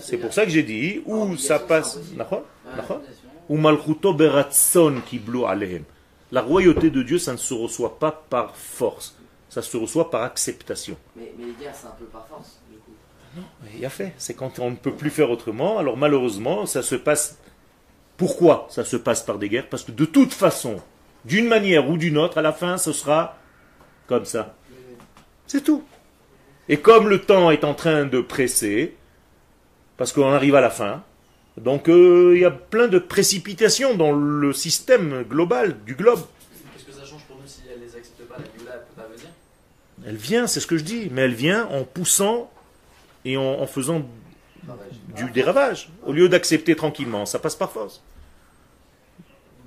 C'est pour ça que j'ai dit où obligation, ça passe. Ou malchuto beratson kiblu alehem. La royauté de Dieu, ça ne se reçoit pas par force. Ça se reçoit par acceptation. Mais, mais les guerres, c'est un peu par force, du coup. Il y a fait. C'est quand on ne peut plus faire autrement. Alors malheureusement, ça se passe. Pourquoi ça se passe par des guerres? Parce que de toute façon, d'une manière ou d'une autre, à la fin, ce sera comme ça. C'est tout. Et comme le temps est en train de presser, parce qu'on arrive à la fin, donc euh, il y a plein de précipitations dans le système global du globe. Qu'est-ce que ça change pour nous si elle les accepte pas La Géoula, elle peut pas venir Elle vient, c'est ce que je dis, mais elle vient en poussant et en, en faisant du, des ravages. Au lieu d'accepter tranquillement, ça passe par force. Vous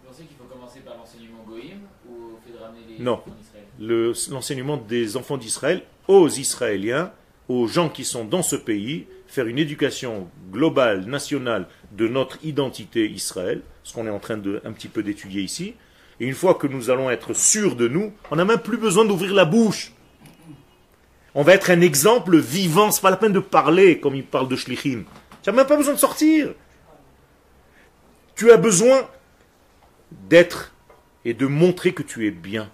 pensez qu'il faut commencer par l'enseignement goïm ou au fait de ramener les Non. enfants d'Israël? Le- L'enseignement des enfants d'Israël aux Israéliens, aux gens qui sont dans ce pays, faire une éducation globale, nationale de notre identité Israël, ce qu'on est en train de un petit peu d'étudier ici. Et une fois que nous allons être sûrs de nous, on n'a même plus besoin d'ouvrir la bouche. On va être un exemple vivant. C'est pas la peine de parler comme il parle de Shlichim. Tu n'as même pas besoin de sortir. Tu as besoin d'être et de montrer que tu es bien.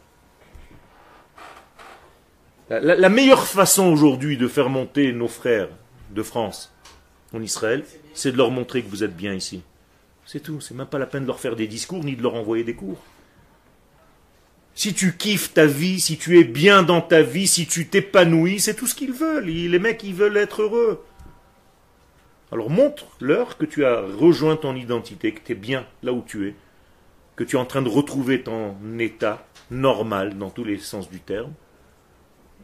La, la- la meilleure façon aujourd'hui de faire monter nos frères de France en Israël, c'est de leur montrer que vous êtes bien ici. C'est tout. C'est même pas la peine de leur faire des discours ni de leur envoyer des cours. Si tu kiffes ta vie, si tu es bien dans ta vie, si tu t'épanouis, c'est tout ce qu'ils veulent. Les mecs, ils veulent être heureux. Alors montre-leur que tu as rejoint ton identité, que tu es bien là où tu es, que tu es en train de retrouver ton état normal dans tous les sens du terme,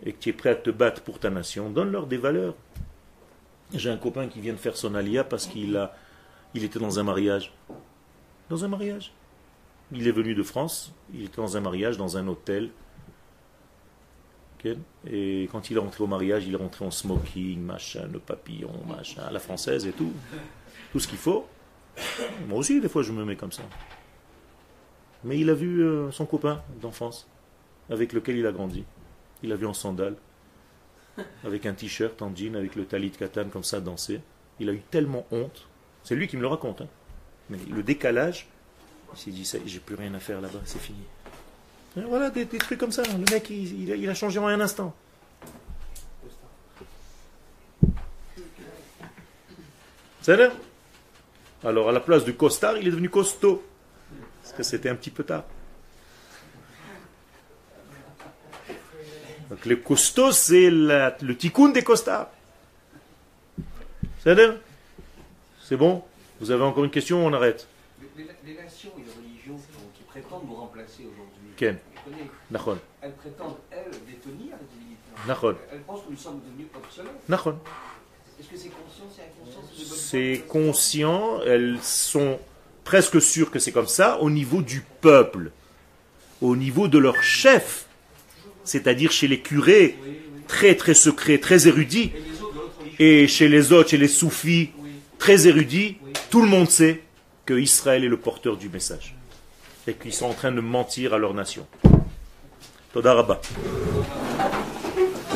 et que tu es prêt à te battre pour ta nation. Donne-leur des valeurs. J'ai un copain qui vient de faire son alia parce qu'il a, il était dans un mariage. Dans un mariage. Il est venu de France, il était dans un mariage, dans un hôtel. Et quand il est rentré au mariage, il est rentré en smoking, machin, le papillon, machin, la française et tout. Tout ce qu'il faut. Moi aussi, des fois, je me mets comme ça. Mais il a vu euh, son copain d'enfance, avec lequel il a grandi. Il l'a vu en sandales, avec un t-shirt en jean, avec le talit katan comme ça, danser. Il a eu tellement honte. C'est lui qui me le raconte. hein. Mais le décalage, s'est dit, ça, j'ai plus rien à faire là-bas, c'est fini. Et voilà, des, trucs comme ça. Le mec, il, a, changé en un instant. C'est Alors, à la place du costard, il est devenu costaud. Parce que c'était un petit peu tard. Donc, le costaud, c'est le tikkun des costards. C'est bon? Vous avez encore une question? On arrête. Les, nations et les religions qui, prétendent nous remplacer aujourd'hui, Ken. connais, elles prétendent, elles, détenir. Nachon. Elles pensent que nous sommes devenus obsolètes. Est-ce que c'est conscient, c'est inconscient C'est conscient, elles sont presque sûres que c'est comme ça au niveau du peuple, au niveau de leur chef, c'est-à-dire chez les curés, très très secrets, très érudits, et chez les autres, chez les soufis, très érudits, tout le monde sait que Israël est le porteur du message et qu'ils sont en train de mentir à leur nation. Toda Rabba.